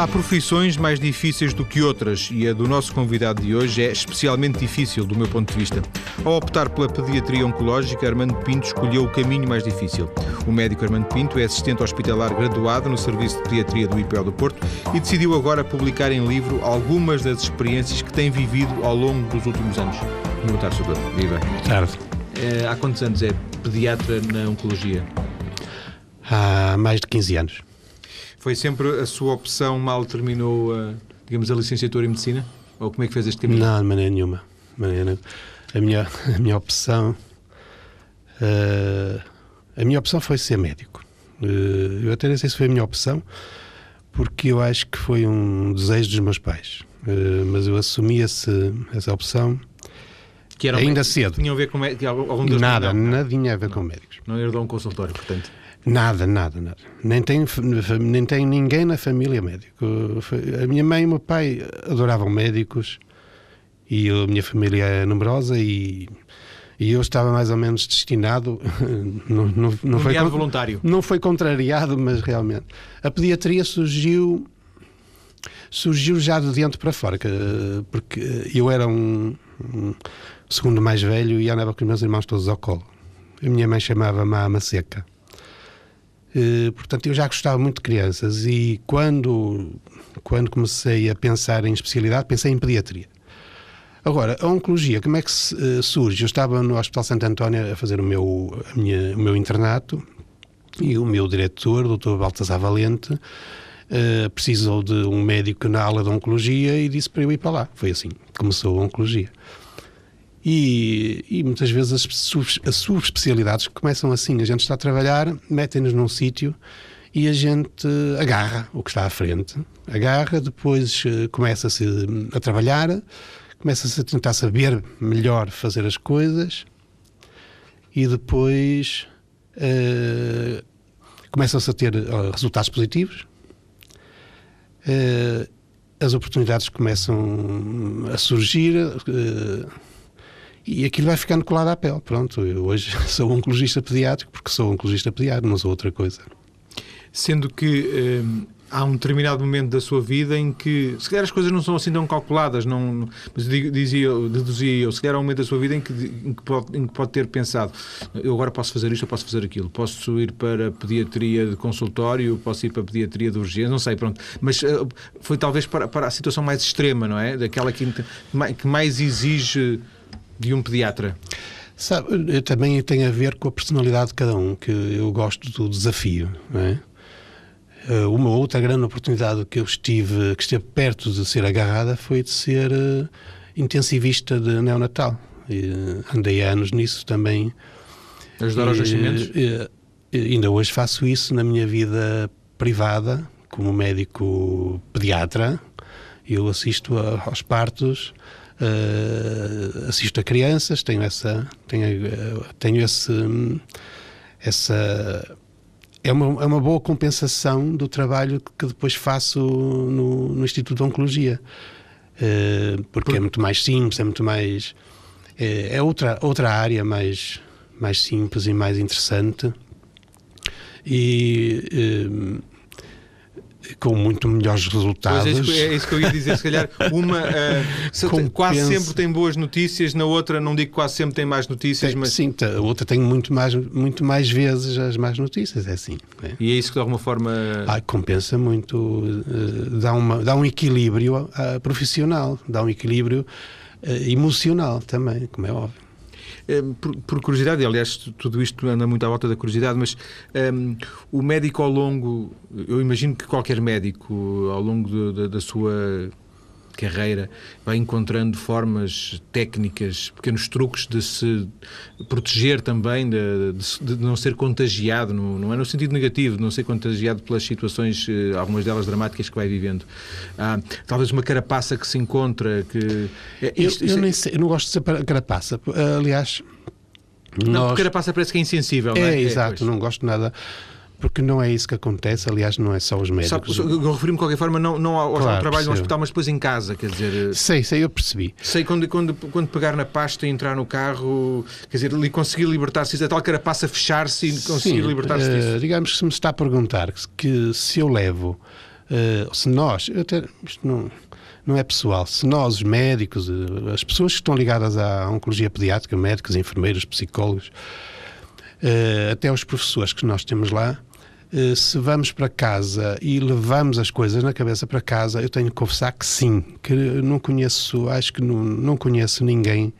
Há profissões mais difíceis do que outras e a do nosso convidado de hoje é especialmente difícil, do meu ponto de vista. Ao optar pela pediatria oncológica, Armando Pinto escolheu o caminho mais difícil. O médico Armando Pinto é assistente hospitalar graduado no Serviço de Pediatria do IPO do Porto e decidiu agora publicar em livro algumas das experiências que tem vivido ao longo dos últimos anos. Boa tarde, doutor. Viva. Boa tarde. É, há quantos anos é pediatra na oncologia? Há mais de 15 anos. Foi sempre a sua opção mal terminou, a, digamos, a licenciatura em medicina? Ou como é que fez este caminho? Não, de maneira nenhuma. De maneira, a, minha, a minha opção. Uh, a minha opção foi ser médico. Uh, eu até não sei se foi a minha opção, porque eu acho que foi um desejo dos meus pais. Uh, mas eu assumi esse, essa opção que era ainda cedo. Tinha a ver com algum Nada, nada tinha a ver não. com médicos. Não herdou um consultório, portanto. Nada, nada, nada. Nem tem, nem tem ninguém na família médico. A minha mãe e o meu pai adoravam médicos e a minha família é numerosa e, e eu estava mais ou menos destinado. Não, não, não foi voluntário. Não foi contrariado, mas realmente. A pediatria surgiu surgiu já de dentro para fora, porque eu era um, um segundo mais velho e andava com os meus irmãos todos ao colo. A minha mãe chamava-me a ama seca. Eh, portanto, eu já gostava muito de crianças e quando, quando comecei a pensar em especialidade, pensei em pediatria. Agora, a oncologia, como é que uh, surge? Eu estava no Hospital Santo António a fazer o meu, minha, o meu internato e o meu diretor, o Dr. Baltasar Valente, uh, precisou de um médico na aula de oncologia e disse para eu ir para lá. Foi assim, começou a oncologia. E, e, muitas vezes as, sub, as subespecialidades começam assim: a gente está a trabalhar, metem-nos num sítio e a gente agarra o que está à frente, agarra, depois uh, começa-se a trabalhar, começa-se a tentar saber melhor fazer as coisas e depois uh, começam-se a ter uh, resultados positivos. as oportunidades começam a surgir e aquilo vai ficando colado à pele. Pronto, eu hoje sou oncologista pediátrico porque sou oncologista pediátrico, não sou outra coisa. Sendo que hum, há um determinado momento da sua vida em que, se calhar as coisas não são assim tão calculadas, não, mas dizia, deduzia eu, se calhar há um momento da sua vida em que, em que, pode, em que pode ter pensado, eu agora posso fazer isto, eu posso fazer aquilo, posso ir para pediatria de consultório, posso ir para pediatria de urgência, não sei, pronto. Mas uh, foi talvez para, para a situação mais extrema, não é? Daquela que, que mais exige de um pediatra? Sabe, também tem a ver com a personalidade de cada um, que eu gosto do desafio. É? Eh, uma outra grande oportunidade que eu estive, que esteve perto de ser agarrada, foi de ser uh, intensivista de neonatal. E, uh, andei anos nisso também. Ajudar aos nascimentos? ainda hoje faço isso na minha vida privada, como médico pediatra. Eu assisto a, aos partos, uh, assisto a crianças, tenho essa, tenho, uh, tenho esse, essa é uma, é uma boa compensação do trabalho que depois faço no, no Instituto de Oncologia, uh, porque Por... é muito mais simples, é muito mais é, é outra outra área mais mais simples e mais interessante. E com muito melhores resultados. Pois é isso, é que eu ia dizer. Se calhar uma uh, quase sempre tem boas notícias, na outra não digo quase sempre tem mais notícias, tem, mas sim, a outra tem muito mais muito mais vezes as más notícias, é assim. É? E é isso que de alguma forma ah, compensa muito, uh, dá uma dá um equilíbrio uh, profissional, dá um equilíbrio emocional também, como é óbvio. Eh, por, por, curiosidade, aliás, tudo isto anda muito à volta da curiosidade, mas um, ehm, o médico ao longo, eu imagino que qualquer médico ao longo de, de, da sua carreira vai encontrando formas técnicas, pequenos truques de se proteger também, de, de, de não ser contagiado, no, não é no sentido negativo, de não ser contagiado pelas situações, eh, algumas delas dramáticas que vai vivendo. Ah, talvez uma carapaça que se encontra, que... É, isto, eu, eu, nem sei, eu não gosto de ser carapaça. Aliás... Não, nós... porque carapaça parece que é insensível, é, não é? é exato, é, não gosto nada porque não é isso que acontece, aliás, não é só os médicos. Sabe, eu referi-me de qualquer forma não, não ao, claro, ao trabalho percebo. no hospital, mas depois em casa, quer dizer... Sei, sei, eu percebi. Sei quando, quando, quando pegar na pasta e entrar no carro, quer dizer, ali conseguir libertar-se, a tal carapaça fechar-se e conseguir libertar-se disso. Uh, digamos que se me está a perguntar que se eu levo Uh, se nós, até, isto não, não é pessoal, se nós, os médicos, as pessoas que estão ligadas à oncologia pediátrica, médicos, enfermeiros, psicólogos, até os professores que nós temos lá, se vamos para casa e levamos as coisas na cabeça para casa, eu tenho que confessar que sim, que não conheço, acho que não, não conheço ninguém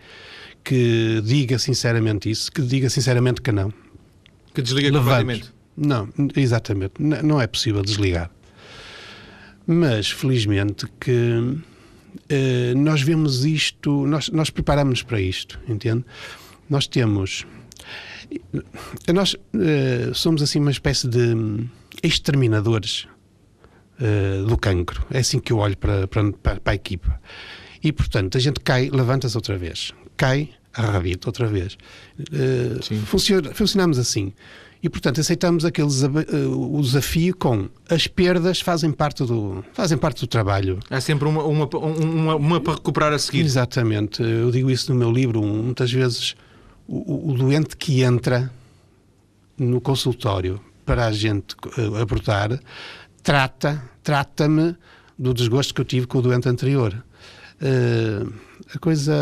que diga sinceramente isso, que diga sinceramente que não. Que desliga completamente. Não, exatamente. Não é possível desligar. Mas, felizmente, que uh, nós vemos isto, nós, nós preparamos para isto, entende? Nós temos. Nós uh, somos assim uma espécie de exterminadores uh, do cancro. É assim que eu olho para, para, para a equipa. E, portanto, a gente cai, levanta-se outra vez. Cai, arrebita outra vez. Uh, funciona, funcionamos assim. E, portanto, aceitamos aquele uh, o desafio com as perdas fazem parte do, fazem parte do trabalho. Há sempre uma, uma, uma, uma para recuperar a seguir. Exatamente. Eu digo isso no meu livro. Muitas vezes o, o doente que entra no consultório para a gente uh, abordar trata, trata-me do desgosto que eu tive com o doente anterior. Uh, a coisa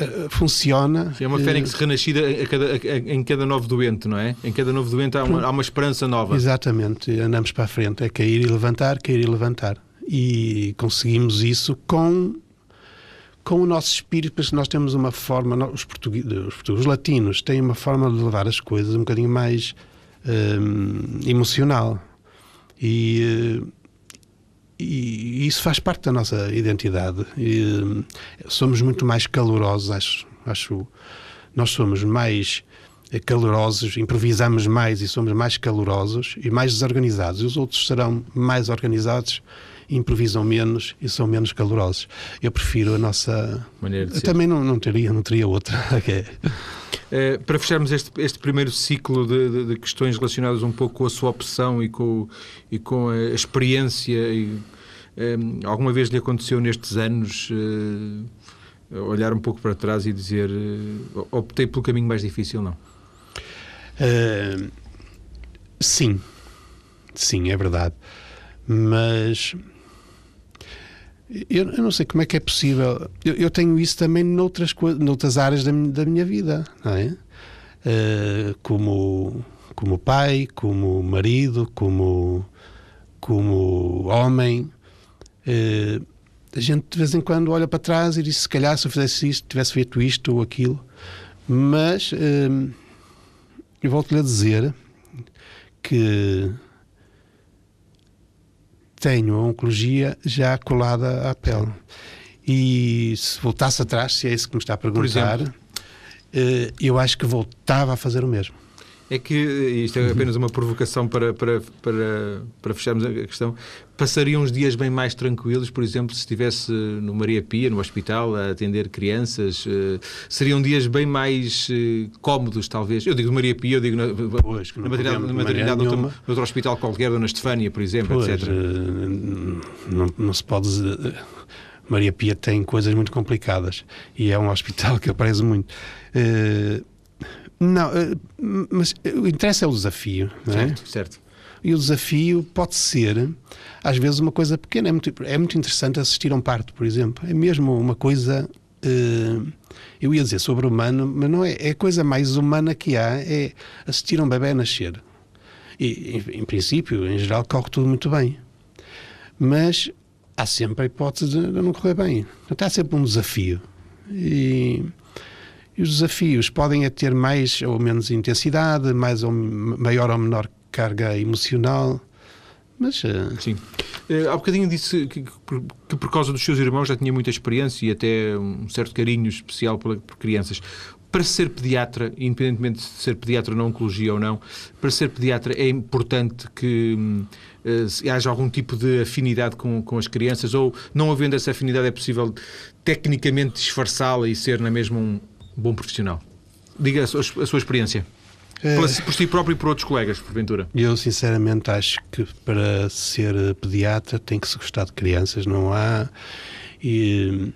eh, funciona. é uma fênix renascida a cada, a, em cada novo doente, não é? Em cada novo doente há uma, há uma esperança nova. Exatamente, andamos para a frente. É cair e levantar, cair e levantar. E conseguimos isso com com o nosso espírito, porque nós temos uma forma, os portugueses, os, portugueses, os latinos têm uma forma de levar as coisas um bocadinho mais um, emocional. E, e isso faz parte da nossa identidade. E, somos muito mais calorosos, acho, acho. Nós somos mais calorosos, improvisamos mais e somos mais calorosos e mais desorganizados. E os outros serão mais organizados, improvisam menos e são menos calorosos. Eu prefiro a nossa maneira de ser. Também não, não teria, não teria outra. É, para fecharmos este, este primeiro ciclo de, de, de, questões relacionadas um pouco com a sua opção e com, e com a experiência, e, um, alguma vez lhe aconteceu nestes anos uh, olhar um pouco para trás e dizer uh, optei pelo caminho mais difícil, não? Uh, sim, sim, é verdade. Mas eu, eu, não sei como é que é possível. Eu, eu tenho isso também noutras, noutras áreas da, da minha vida, não é? Uh, como, como pai, como marido, como, como homem. Uh, a gente de vez em quando olha para trás e diz: se calhar se eu fizesse isto, tivesse feito isto ou aquilo. Mas uh, eu volto-lhe a dizer que tenho a oncologia já colada à pele. E se voltasse atrás, se é isso que me está a perguntar, eh, eu acho que voltava a fazer o mesmo. É que, isto é apenas uma provocação para, para, para, para fecharmos a questão, passariam uns dias bem mais tranquilos, por exemplo, se estivesse no Maria Pia, no hospital, a atender crianças, eh, seriam dias bem mais eh, cómodos, talvez. Eu digo Maria Pia, eu digo na, pois, na maternidade, na maternidade noutro, noutro hospital qualquer, Dona Estefânia, por exemplo, pois, etc. Eh, não, não se pode. Maria Pia tem coisas muito complicadas e é um hospital que aparece muito. Uh, não, eh, mas o interesse é o desafio. Certo, é? certo. E o desafio pode ser, às vezes, uma coisa pequena. É muito, é muito interessante assistir a um parto, por exemplo. É mesmo uma coisa. Uh, eu ia dizer sobre humano, mas não é. É a coisa mais humana que há é assistir a um bebê a nascer. E, em, em princípio, em geral, corre tudo muito bem. Mas há sempre a hipótese de não correr bem. Então, há sempre um desafio. E e os desafios podem é ter mais ou menos intensidade, mais ou maior ou menor carga emocional, mas... Uh... Sim. Uh, há bocadinho disse que, que, que, por causa dos seus irmãos já tinha muita experiência e até um certo carinho especial por, por crianças. Para ser pediatra, independentemente de ser pediatra na oncologia ou não, para ser pediatra é importante que uh, haja algum tipo de afinidade com, com as crianças ou, não havendo essa afinidade, é possível tecnicamente disfarçá-la e ser na mesma um, bom profissional? Diga a sua, a sua experiência. É... Por si próprio e por outros colegas, porventura. Eu, sinceramente, acho que para ser pediatra tem que se gostar de crianças. Não há. E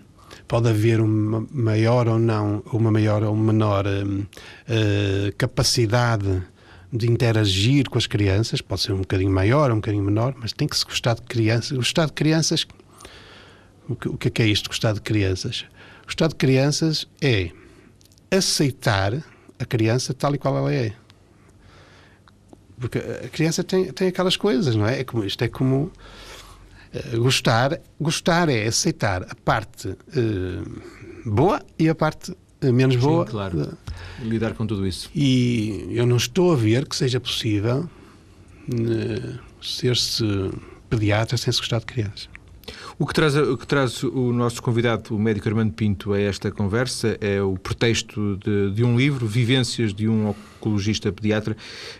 pode haver uma maior ou não, uma maior ou menor uh, capacidade de interagir com as crianças, pode ser um bocadinho maior, um bocadinho menor, mas tem que se gostar de crianças. Gostar de crianças, o que, o que é que é isto, gostar de crianças? Gostar de crianças é aceitar a criança tal e qual ela é. Porque a criança tem, tem aquelas coisas, não é? é como, isto é como uh, gostar. Gostar é aceitar a parte uh, boa e a parte uh, menos boa. Sim, claro. Lidar com tudo isso. E eu não estou a ver que seja possível ser-se pediatra sem se gostar de crianças. O que, traz, o que traz o nosso convidado, o médico Armando Pinto, a esta conversa é o pretexto de, de um livro, Vivências de um Oncologista Pediatra.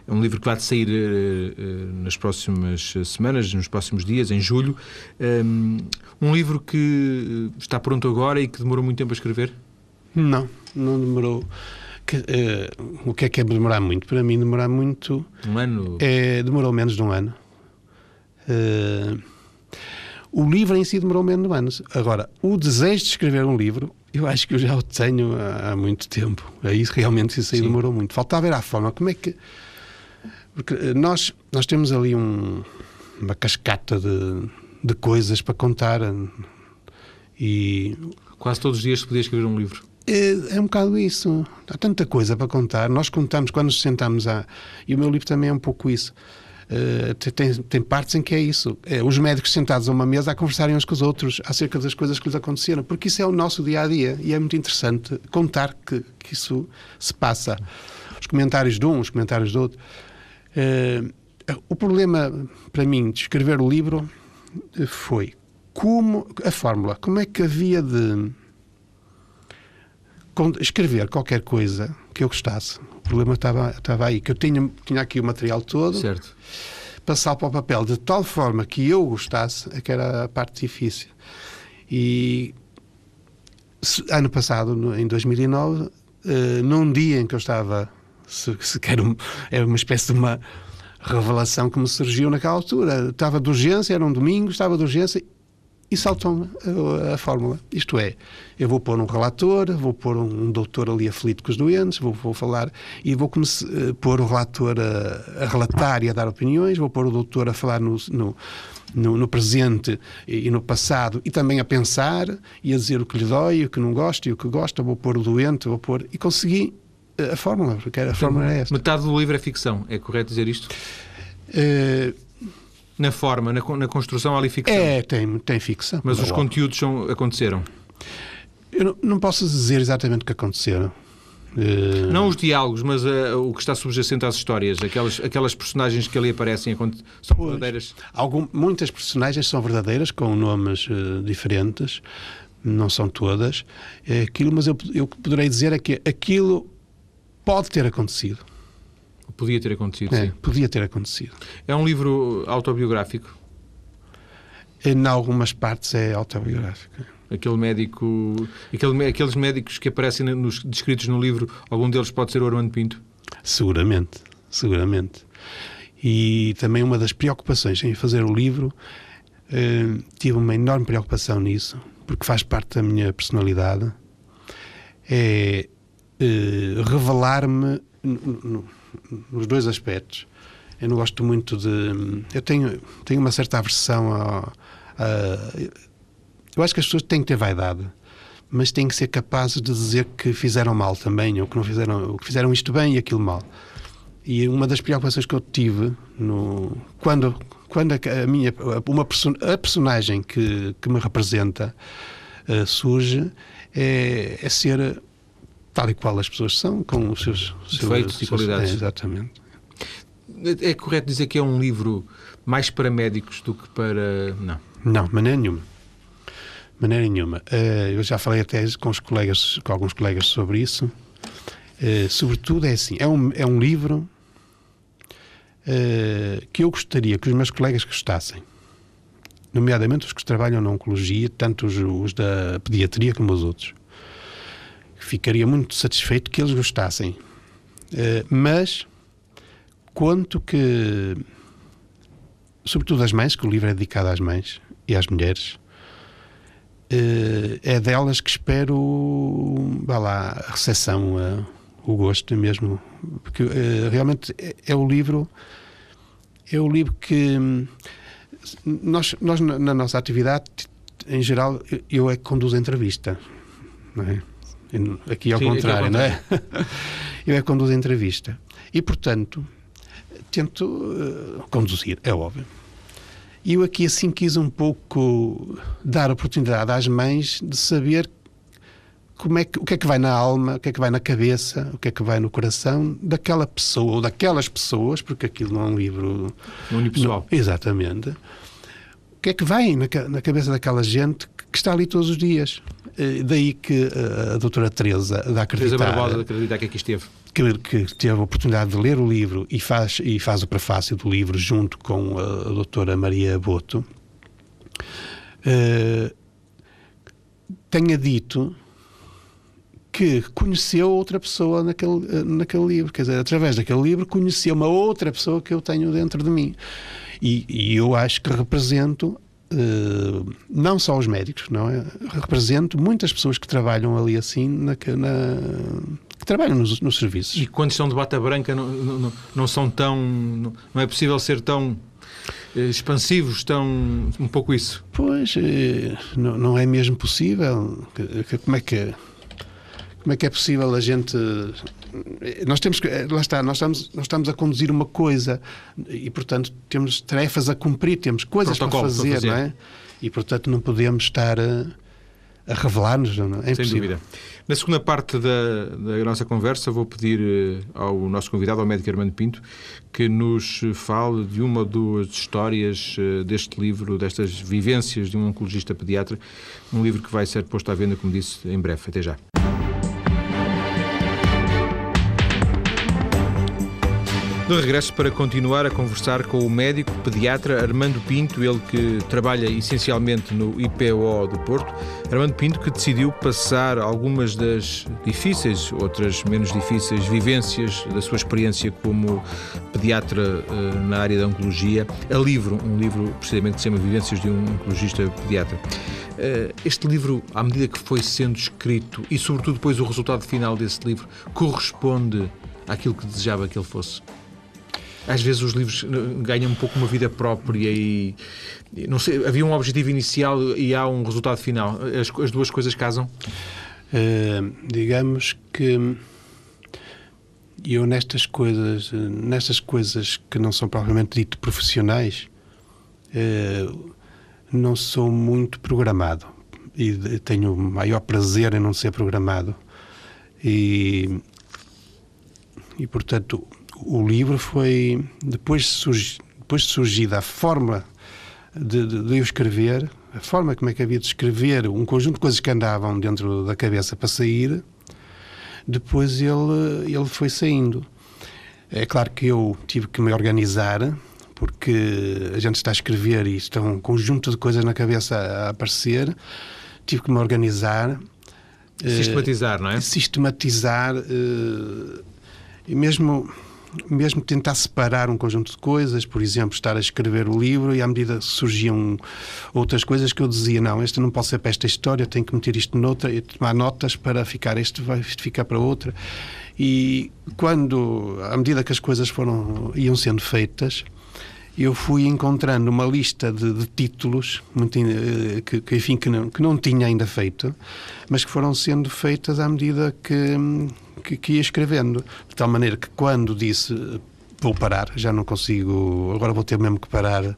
É um livro que vai sair uh, nas próximas semanas, nos próximos dias, em julho. Um, um livro que está pronto agora e que demorou muito tempo a escrever? Não, não demorou. Que, uh, o que é que é demorar muito? Para mim, demorar muito. Um ano? É, demorou menos de um ano. Uh, o livro em si demorou menos de anos. Agora, o desejo de escrever um livro, eu acho que eu já o tenho há, há muito tempo. Aí realmente isso aí Sim. demorou muito. Faltava ver a forma. Como é que. Porque eh, nós, nós temos ali um, uma cascata de, de coisas para contar. E. Quase todos os dias se podia escrever um livro. É, é, um bocado isso. Há tanta coisa para contar. Nós contamos quando nos sentamos a. E o meu livro também é um pouco isso. Uh, tem, tem partes em que é isso. É, os médicos sentados a uma mesa a conversarem uns com os outros acerca das coisas que lhes aconteceram, porque isso é o nosso dia a dia e é muito interessante contar que, que isso se passa. Os comentários de um, os comentários do outro. Uh, o problema para mim de escrever o livro foi como a fórmula, como é que havia de escrever qualquer coisa que eu gostasse. Problema estava, estava aí, que eu tinha, tinha aqui o material todo, certo. passar para o papel de tal forma que eu gostasse, é que era a parte difícil. E ano passado, em 2009, uh, eh, num dia em que eu estava, se, se quer, um, é uma espécie de uma revelação que me surgiu naquela altura. Estava de urgência, era um domingo, estava de urgência e saltam a, a, fórmula. Isto é, eu vou pôr um relator, vou pôr um, um doutor ali aflito com os doentes, vou, vou falar e vou uh, pôr o relator a, a, relatar e a dar opiniões, vou pôr o doutor a falar no, no, no, no presente e, e, no passado e também a pensar e a dizer o que lhe dói, o que não gosta e o que gosta, vou pôr o doente, vou pôr. E consegui uh, a fórmula, porque a fórmula é esta. Metade do livro é ficção, é correto dizer isto? Uh, na forma, na, na construção, há ali ficção. É, tem, tem ficção. Mas os conteúdos são, aconteceram? Eu não, não, posso dizer exatamente o que aconteceram. Uh... Não os diálogos, mas uh, o que está subjacente às histórias, aquelas, aquelas personagens que ali aparecem são pois, verdadeiras? Algum, muitas personagens são verdadeiras, com nomes uh, diferentes, não são todas. É aquilo, mas eu, eu poderei dizer é que aquilo pode ter acontecido. Podia ter acontecido, é, sim. Podia ter acontecido. É um livro autobiográfico? Em algumas partes é autobiográfico. Aquele médico, aquele, aqueles médicos que aparecem nos, descritos no livro, algum deles pode ser o Armando Pinto? Seguramente, seguramente. E também uma das preocupações em fazer o livro, eh, tive uma enorme preocupação nisso, porque faz parte da minha personalidade, é eh, revelar-me nos dois aspectos. Eu não gosto muito de. Eu tenho, tenho uma certa aversão a, a. Eu acho que as pessoas têm que ter vaidade, mas têm que ser capazes de dizer que fizeram mal também, ou que não fizeram, ou que fizeram isto bem e aquilo mal. E uma das preocupações que eu tive no, quando, quando a, minha uma a personagem que, que me representa uh, surge é, é ser tal e qual as pessoas são, com os seus defeitos e qualidades. É, exatamente. É correto dizer que é um livro mais para médicos do que para. Não. Não, maneira nenhuma. Maneira nenhuma. Eh, eu já falei até com, os colegas, com alguns colegas sobre isso. Eh, sobretudo é assim: é um, é um livro eh, que eu gostaria que os meus colegas gostassem. Nomeadamente os que trabalham na oncologia, tanto os, os da pediatria como os outros ficaria muito satisfeito que eles gostassem. Uh, mas quanto que, sobretudo as mães, que o livro é dedicado às mães e às mulheres, uh, é delas que espero vá lá, a recepção, uh, o gosto mesmo, porque uh, realmente é, é, o livro, é o livro que nós, nós na, na nossa atividade, em geral, eu é que conduzo a entrevista, não é? Aqui ao Sim, contrário, aqui não é? eu é que conduzo a entrevista. E, portanto, tento uh, conduzir, é óbvio. E eu aqui assim quis um pouco dar oportunidade às mães de saber como é que, o que é que vai na alma, o que é que vai na cabeça, o que é que vai no coração daquela pessoa ou daquelas pessoas, porque aquilo não é um livro. É unipessoal. Não, exatamente. O que é que vai na, na cabeça daquela gente que está ali todos os dias? Eh, daí que a, a doutora Teresa da acreditar. Teresa Barbosa da acreditar que aqui esteve. Que, que, teve a oportunidade de ler o livro e faz, e faz o prefácio do livro junto com a, a doutora Maria Boto, uh, tenha dito que conheceu outra pessoa naquele, eh, naquele livro. Quer dizer, através daquele livro conheceu uma outra pessoa que eu tenho dentro de mim. E, e eu acho que represento Uh, não só os médicos, não é? Represento muitas pessoas que trabalham ali assim, na, na que trabalham nos, nos, serviços. E quando estão de bata branca não, não, não são tão. Não, é possível ser tão uh, expansivos, tão. um pouco isso. Pois, uh, não, não é mesmo possível. Como é que como é que é possível a gente nós temos que lá está nós estamos nós estamos a conduzir uma coisa e portanto temos tarefas a cumprir temos coisas para fazer, para fazer, não é? e portanto não podemos estar a, a revelar-nos não é? é sem dúvida. Na segunda parte da, da nossa conversa vou pedir eh, ao nosso convidado ao médico Armando Pinto que nos fale de uma ou duas histórias eh, deste livro destas vivências de um oncologista pediatra um livro que vai ser posto à venda como disse em breve. Até já De regresso para continuar a conversar com o médico pediatra Armando Pinto, ele que trabalha essencialmente no IPO do Porto. Armando Pinto que decidiu passar algumas das difíceis, outras menos difíceis vivências da sua experiência como pediatra eh, na área da oncologia a livro, um livro precisamente que se chama Vivências de um Oncologista Pediatra. Eh, este livro, à medida que foi sendo escrito e, sobretudo, depois o resultado final desse livro, corresponde àquilo que desejava que ele fosse? Às vezes os livros eh, ganham um pouco uma vida própria e não sei, havia um objetivo inicial e há um resultado final. As, as duas coisas casam? Uh, digamos que eu nestas coisas, nestas coisas que não são propriamente dito profissionais, uh, não sou muito programado e tenho maior prazer em não ser programado e e portanto o livro foi, depois de, surgi, depois de surgida a forma de, de, de, eu escrever, a forma como é que havia de escrever um conjunto de coisas que andavam dentro da cabeça para sair, depois ele, ele foi saindo. É claro que eu tive que me organizar, porque a gente está a escrever e está um conjunto de coisas na cabeça a aparecer, tive que me organizar. Sistematizar, uh, não é? Sistematizar uh, e mesmo mesmo tentar separar um conjunto de coisas, por exemplo, estar a escrever o livro e à medida que surgiam outras coisas que eu dizia, não, este não pode ser para esta história, tenho que meter isto noutra e tomar notas para ficar, este vai ficar para outra. E quando, à medida que as coisas foram, iam sendo feitas, eu fui encontrando uma lista de, de títulos muito, eh, que, que, enfim, que não, que não tinha ainda feito, mas que foram sendo feitas à medida que, que, que ia escrevendo. De tal maneira que quando disse vou parar, já não consigo, agora vou ter mesmo que parar.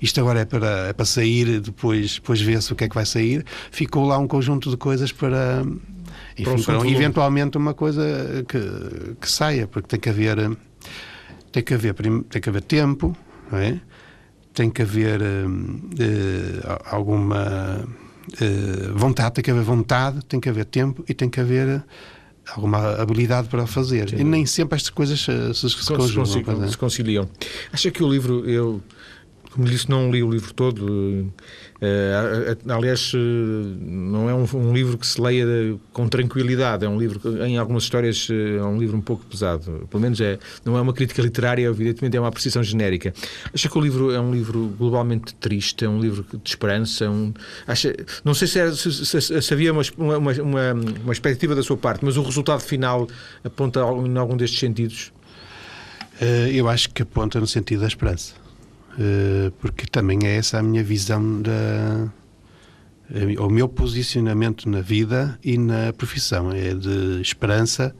Isto agora é para, é para sair, depois, depois vê-se o que é que vai sair. Ficou lá um conjunto de coisas para, enfim, para, eventualmente uma coisa que, que saia, porque tem que haver tem que haver, tem que haver tempo, é? Tem que haver uh, alguma uh, vontade, tem que haver vontade, tem que haver tempo e tem que haver alguma habilidade para fazer. Sim. E nem sempre estas coisas se, se, se, se, conciliam. Acha que o livro, eu Como disse, não li o livro todo. Uh, aliás, não é um, livro que se leia com tranquilidade. É um livro em algumas histórias, é um livro um pouco pesado. Pelo menos é, não é uma crítica literária, evidentemente é uma apreciação genérica. Acha que o livro é um livro globalmente triste, é um livro de esperança? Um, acha, não sei se, era, se, se, se havia uma, uma, uma, uma expectativa da sua parte, mas o resultado final aponta em algum destes sentidos? Eu acho que aponta no sentido da esperança. Eh, porque também é essa a minha visão da o meu posicionamento na vida e na profissão. É de esperança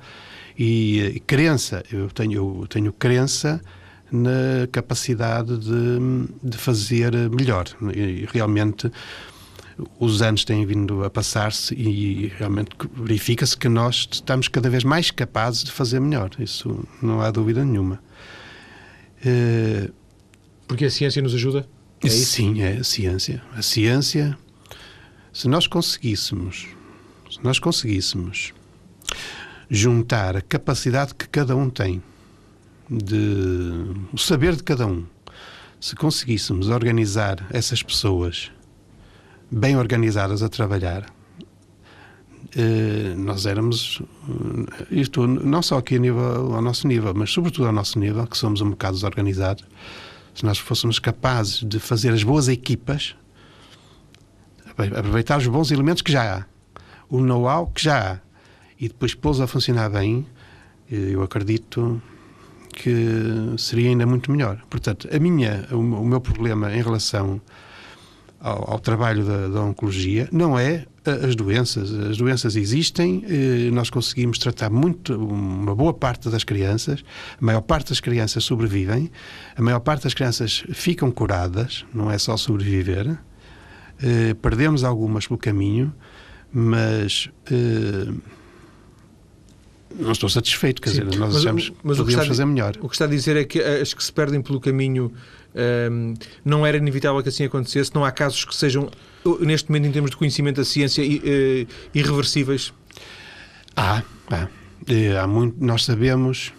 e, crença. Eu tenho eu tenho crença na capacidade de, de fazer melhor. E realmente os anos têm vindo a passar-se e realmente verifica-se que nós estamos cada vez mais capazes de fazer melhor. Isso não há dúvida nenhuma. Uh, porque a ciência nos ajuda? É Sim, é a ciência. A ciência, se nós conseguíssemos, se nós conseguíssemos juntar a capacidade que cada um tem, de o saber de cada um, se conseguíssemos organizar essas pessoas bem organizadas a trabalhar, eh, nós éramos, eh, isto não só aqui a nível, ao nosso nível, mas sobretudo ao nosso nível, que somos um bocado desorganizados, se nós fôssemos capazes de fazer as boas equipas, aproveitar os bons elementos que já há, o know-how que já há, e depois pô-los a funcionar bem, eu acredito que seria ainda muito melhor. Portanto, a minha, o, meu problema em relação ao, ao trabalho da, da, oncologia não é as doenças. As doenças existem, eh, nós conseguimos tratar muito, uma boa parte das crianças, a maior parte das crianças sobrevivem, a maior parte das crianças ficam curadas, não é só sobreviver. Eh, perdemos algumas pelo caminho, mas eh, não estou satisfeito, quer Sim, dizer, nós mas, achamos mas que podíamos fazer melhor. O que está a dizer é que as que se perdem pelo caminho um, não era inevitável que assim acontecesse? Não há casos que sejam, neste momento, em termos de conhecimento da ciência, uh, irreversíveis? Há, há. há muito, nós sabemos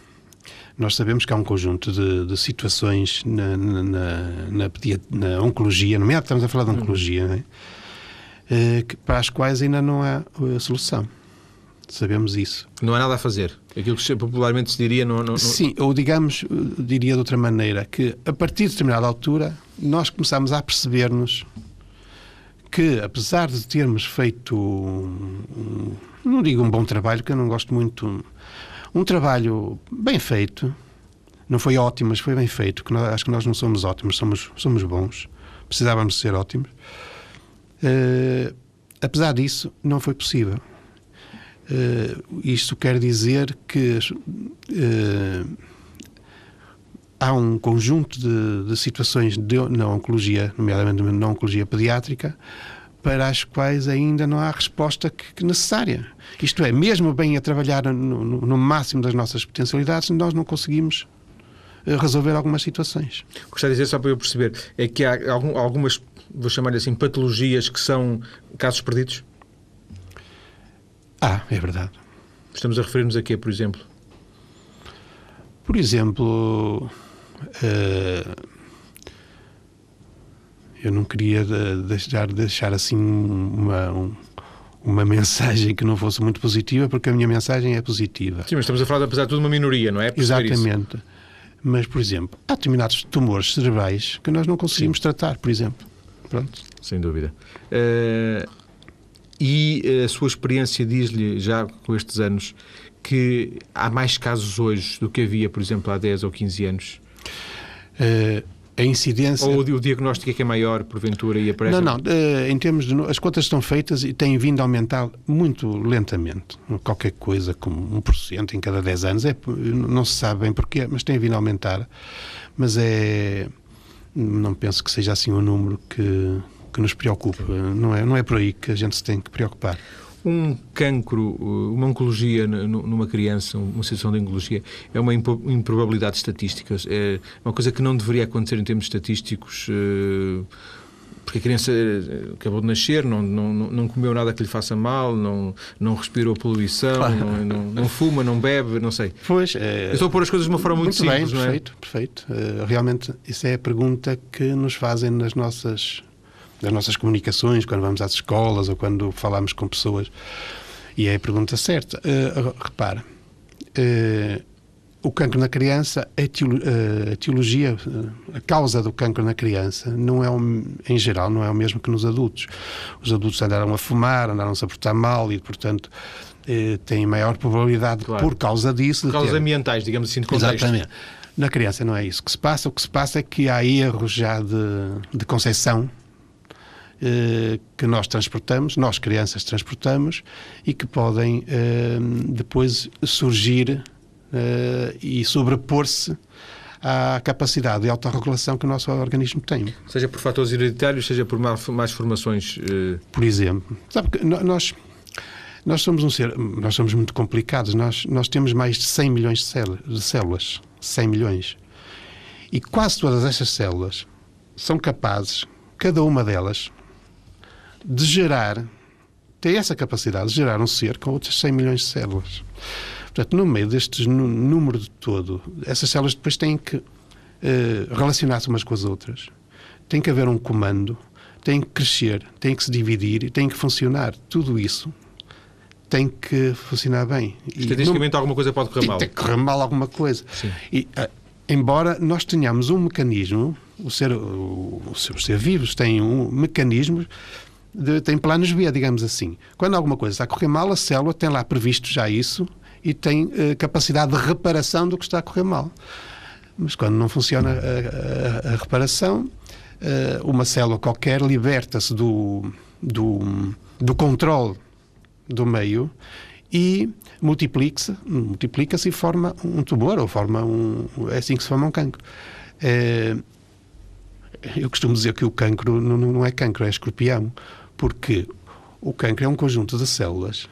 nós sabemos que há um conjunto de, de situações na, na, na, na, oncologia, no meio estamos a falar de oncologia, uhum. é? que, para as quais ainda não há uh, solução. Sabemos isso. Não há nada a fazer. Aquilo que popularmente se diria não, Sim, ou digamos, diria de outra maneira, que a partir de determinada altura nós começamos a perceber-nos que, apesar de termos feito, um, não digo um bom trabalho, que eu não gosto muito, um trabalho bem feito, não foi ótimo, mas foi bem feito, que nós, acho que nós não somos ótimos, somos, somos bons, precisávamos ser ótimos. Uh, apesar disso, não foi possível. Uh, isto quer dizer que uh, há um conjunto de, de situações de, na oncologia, nomeadamente na oncologia pediátrica, para as quais ainda não há resposta que, que necessária. Isto é, mesmo bem a trabalhar no, no, máximo das nossas potencialidades, nós não conseguimos eh, resolver algumas situações. Gostaria de dizer, só para eu perceber, é que há algum, algumas, vou chamar assim, patologias que são casos perdidos? Ah, é verdade. Estamos a referir-nos a quê, por exemplo? Por exemplo, uh, eu não queria deixar, deixar assim uma, uma mensagem que não fosse muito positiva, porque a minha mensagem é positiva. Sim, mas estamos a falar, apesar de tudo, uma minoria, não é? Exatamente. Mas, por exemplo, há determinados tumores cerebrais que nós não conseguimos Sim. tratar, por exemplo. Pronto. Sem dúvida. Uh, e a sua experiência diz-lhe, já com estes anos, que há mais casos hoje do que havia, por exemplo, há 10 ou 15 anos? Uh, a incidência. Ou o diagnóstico é que é maior, porventura, e aparece. Não, não. Uh, em termos de. As contas estão feitas e têm vindo a aumentar muito lentamente. Qualquer coisa como 1% em cada 10 anos. É, não se sabe bem porquê, mas tem vindo a aumentar. Mas é. Não penso que seja assim um número que, que nos preocupa. Não é, não é por aí que a gente se tem que preocupar. Um cancro, uma oncologia numa criança, uma situação de oncologia, é uma improbabilidade estatística. É uma coisa que não deveria acontecer em termos estatísticos. Eh, porque a criança eh, acabou de nascer, não, não, não comeu nada que lhe faça mal, não, não respirou poluição, claro. não, não, não, fuma, não bebe, não sei. Pois, é... Eu estou a pôr as coisas de uma forma muito, muito simples, bem, não é? Perfeito, perfeito. Uh, realmente, isso é a pergunta que nos fazem nas nossas, nas nossas comunicações, quando vamos às escolas ou quando falamos com pessoas. E é a pergunta certa. Uh, repara, uh, o cancro na criança, a etiologia, a causa do cancro na criança, não é em geral, não é o mesmo que nos adultos. Os adultos andaram a fumar, andaram-se a portar mal e, portanto, têm maior probabilidade, claro. por causa disso... Por causas ter... ambientais, digamos assim, de contexto. Exatamente. Na criança não é isso que se passa. O que se passa é que há erros já de, de concepção que nós transportamos, nós crianças transportamos, e que podem eh, depois surgir uh, e sobrepor-se à capacidade de autorregulação que o nosso organismo tem. Seja por fatores hereditários, seja por mais formações. Por exemplo, sabe que nós nós somos um ser, nós somos muito complicados. Nós nós temos mais de 100 milhões de células, 100 milhões. E quase todas essas células são capazes, cada uma delas, de gerar, tem essa capacidade de gerar um ser com outras 100 milhões de células. Portanto, no meio deste número de todo, essas células depois têm que uh, relacionar-se umas com as outras. Tem que haver um comando, têm que crescer, têm que se dividir, têm que funcionar. Tudo isso tem que funcionar bem. Estatisticamente, não, alguma coisa pode correr mal. Tem que correr mal alguma coisa. Sim. E, uh, embora nós tenhamos um mecanismo, o ser, o, o ser vivos tem um mecanismo de, tem planos B, digamos assim. Quando alguma coisa está a correr mal, a célula tem lá previsto já isso e tem uh, capacidade de reparação do que está a correr mal. Mas quando não funciona a, a, a reparação, uh, uma célula qualquer liberta-se do, do, do controle do meio e multiplica-se multiplica e forma um tumor ou forma um é assim que se forma um cancro é, eu costumo dizer que o cancro não, não é cancro é escorpião porque o cancro é um conjunto de células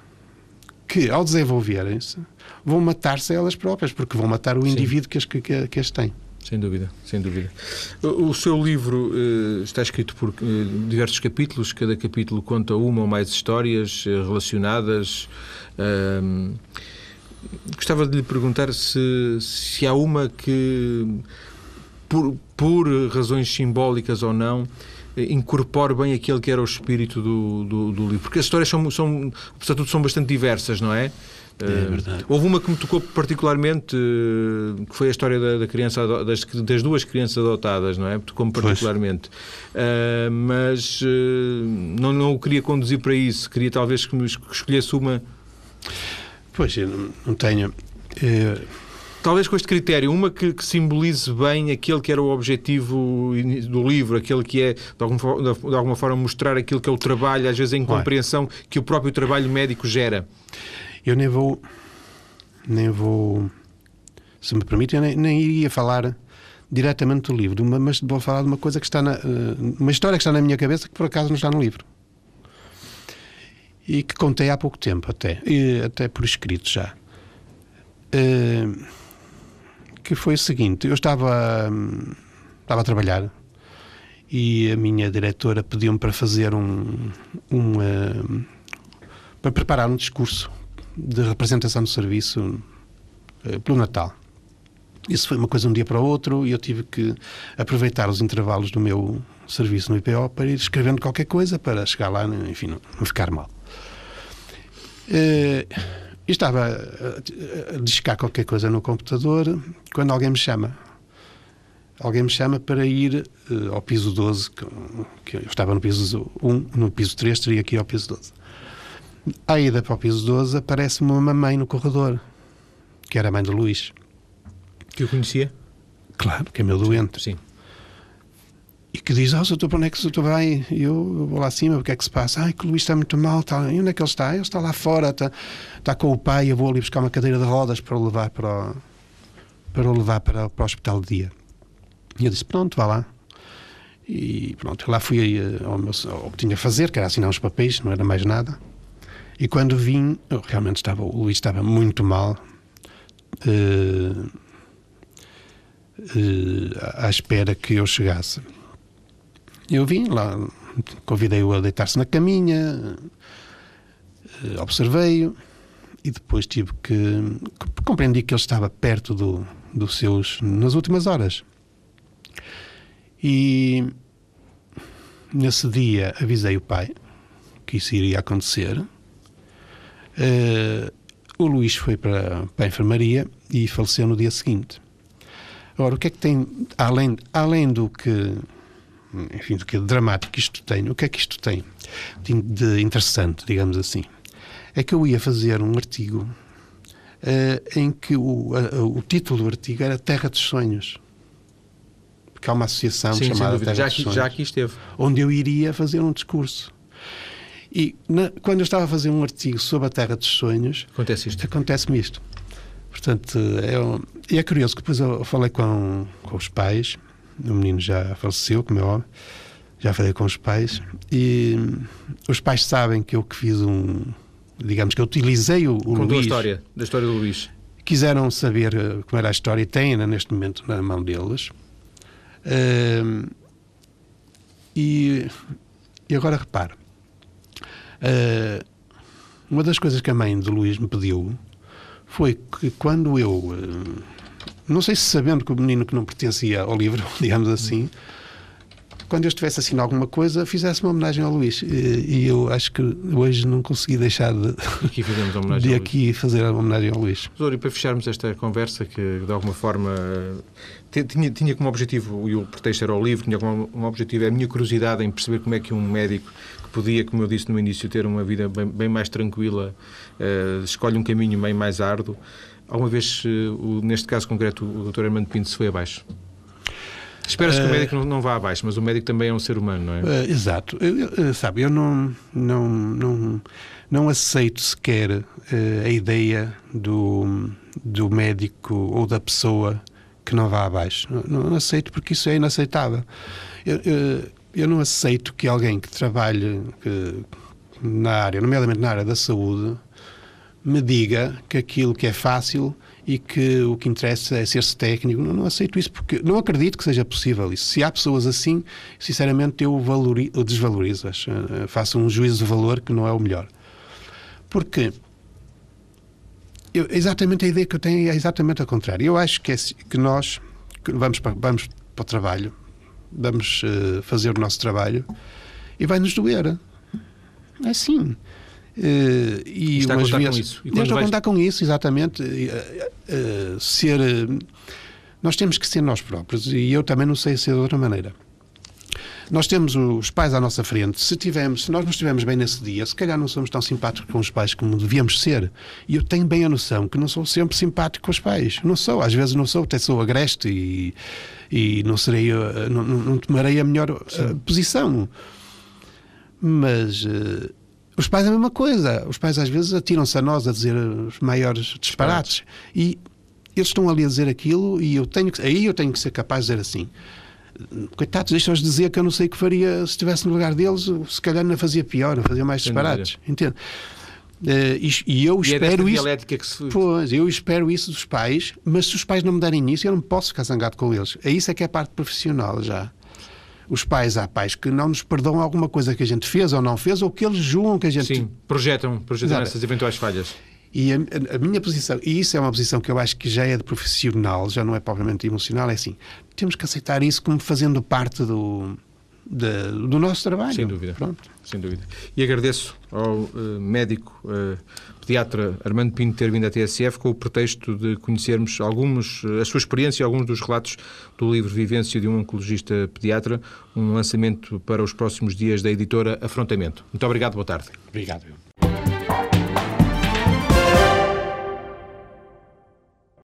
que, ao desenvolverem-se, vão matar-se elas próprias, porque vão matar o indivíduo que as, que, que as tem. Sem dúvida, sem dúvida. O seu livro uh, está escrito por uh, diversos capítulos, cada capítulo conta uma ou mais histórias uh, relacionadas. gostava de lhe perguntar se, se há uma que, por, por razões simbólicas ou não, incorpore bem aquele que era o espírito do, do, do livro. Porque as histórias são, são, apesar de tudo, são bastante diversas, não é? É eh, verdade. Houve uma que me tocou particularmente, eh, que foi a história da, da criança, das, das, duas crianças adotadas, não é? Tocou-me particularmente. Uh, mas uh, não, não o queria conduzir para isso, queria talvez que, me, que escolhesse uma. Pois, eu não tenho. Uh Talvez com este critério, uma que, que, simbolize bem aquele que era o objetivo do livro, aquele que é, de alguma, de alguma forma, mostrar aquilo que é o trabalho, às vezes a incompreensão que o próprio trabalho médico gera. Eu nem vou, nem vou, se me permite, eu nem, nem iria falar diretamente do livro, mas vou falar de uma coisa que está na, eh, uma história que está na minha cabeça que por acaso não está no livro. E que contei há pouco tempo até, até por escrito já. Uh, que foi o seguinte: eu estava, estava a trabalhar e a minha diretora pediu-me para fazer um, um uh, para preparar um discurso de representação do serviço uh, pelo Natal. Isso foi uma coisa de um dia para o outro e eu tive que aproveitar os intervalos do meu serviço no IPO para ir escrevendo qualquer coisa para chegar lá, enfim, não, não ficar mal. Uh, estava a, a discar qualquer coisa no computador quando alguém me chama. Alguém me chama para ir uh, ao piso 12, que, eu estava no piso 1, no piso 3, teria que ir ao piso 12. À ida para o piso 12 aparece-me uma mãe no corredor, que era a mãe de Luís. Que eu conhecia? Claro, que é meu doente. Sim. E que diz, oh, doutor, para onde é que o doutor vai? E eu vou lá acima, o que é que se passa? Ai, que o Luís está muito mal. Está... E onde é que ele está? Ele está lá fora, está, está com o pai, eu vou ali buscar uma cadeira de rodas para o levar para o, para o, levar para, para o hospital de dia. E eu disse, pronto, vá lá. E pronto, lá fui eh, ao, meu, ao que tinha a fazer, que era assinar os papéis, não era mais nada. E quando vim, realmente estava, o Luís estava muito mal. Uh, uh, à espera que eu chegasse. Eu vim lá, convidei-o a deitar-se na caminha, uh, observei-o e depois tive que, compreendi que ele estava perto do, dos seus nas últimas horas. E nesse dia avisei o pai que isso iria acontecer. Uh, o Luís foi para, para a enfermaria e faleceu no dia seguinte. Agora, o que é que tem, além, além do que, enfim, do que é dramático isto tem, o que é que isto tem de interessante, digamos assim? É que eu ia fazer um artigo uh, em que o, o título do artigo era Terra dos Sonhos. Porque há uma associação Sim, chamada Terra já dos aqui, Sonhos. Já aqui esteve. Onde eu iria fazer um discurso. E na, quando eu estava a fazer um artigo sobre a Terra dos Sonhos, acontece isto. Acontece-me isto. Portanto, é, é curioso que depois eu falei com, com os pais, o menino já faleceu, como é óbvio, já falei com os pais, e os pais sabem que eu que fiz um, digamos que eu utilizei o, o Luís. a história, da história do Luís. Quiseram saber eh, como era a história e têm neste momento na mão deles. Uh, e, e agora repare, Uh, uma das coisas que a mãe de Luís me pediu foi que quando eu, uh, não sei se sabendo que o menino que não pertencia ao livro, digamos assim, quando eu estivesse assim alguma coisa, fizesse uma homenagem ao Luís. E, eu acho que hoje não consegui deixar de, aqui de aqui fazer a homenagem ao Luís. Doutor, e para fecharmos esta conversa, que de alguma forma tinha, tinha como objetivo, e o pretexto era o livro, tinha como um objetivo, é a minha curiosidade em perceber como é que um médico que podia, como eu disse no início, ter uma vida bem, bem mais tranquila, uh, escolhe um caminho bem mais árduo. Alguma vez, uh, neste caso concreto, o Dr. Armando Pinto se foi abaixo? Espera-se que o eh, médico não, não, vá abaixo, mas o médico também é um ser humano, não é? Uh, exato. Eu, eu, sabe, eu não, não, não, não aceito sequer uh, a ideia do, do médico ou da pessoa que não vá abaixo. Não, não aceito porque isso é inaceitável. Eu, eu, eu, não aceito que alguém que trabalhe que, na área, nomeadamente na área da saúde, me diga que aquilo que é fácil e que o que interessa é ser-se técnico. Não, não, aceito isso porque não acredito que seja possível isso. Se há pessoas assim, sinceramente eu, valorizo, eu desvalorizo, acho, eh, faço um juízo de valor que não é o melhor. Porque eu, exatamente a ideia que eu tenho é exatamente a contrária. Eu acho que, é, que nós que vamos, para, vamos para o trabalho, vamos uh, fazer o nosso trabalho e vai-nos doer. É assim. Uh, e está umas a vezes, com isso. E estou vais... a contar com isso, exatamente. Uh, uh, ser, nós temos que ser nós próprios e eu também não sei ser de outra maneira. Nós temos os pais à nossa frente. Se, tivemos, se nós não estivermos bem nesse dia, se calhar não somos tão simpáticos com os pais como devíamos ser. E eu tenho bem a noção que não sou sempre simpático com os pais. Não sou, às vezes não sou, até sou agreste e, e não serei, não, não tomarei a melhor posição. Mas os pais é a mesma coisa. Os pais às vezes atiram-se a nós a dizer os maiores disparates. E eles estão ali a dizer aquilo e eu tenho que, aí eu tenho que ser capaz de dizer assim. Coitados, deixa-os dizer que eu não sei o que faria se estivesse no lugar deles, se calhar não fazia pior, fazia mais disparates. Entende? Uh, e, e, eu e é espero é isso. Que se... Pois, eu espero isso dos pais, mas se os pais não me derem isso, eu não posso ficar zangado com eles. É isso é que é a parte profissional já os pais, há pais que não nos perdoam alguma coisa que a gente fez ou não fez, ou que eles julgam que a gente. Sim, projetam, projetam Exato. essas eventuais falhas. E a, a, minha posição, e isso é uma posição que eu acho que já é de profissional, já não é propriamente emocional, é assim: temos que aceitar isso como fazendo parte do, de, do nosso trabalho. Sem dúvida. Pronto. Sem dúvida. E agradeço ao uh, médico uh, pediatra Armando Pinto ter vindo à TSF com o pretexto de conhecermos alguns, a sua experiência e alguns dos relatos do livro Vivência de um Oncologista Pediatra, um lançamento para os próximos dias da editora Afrontamento. Muito obrigado, boa tarde. Obrigado.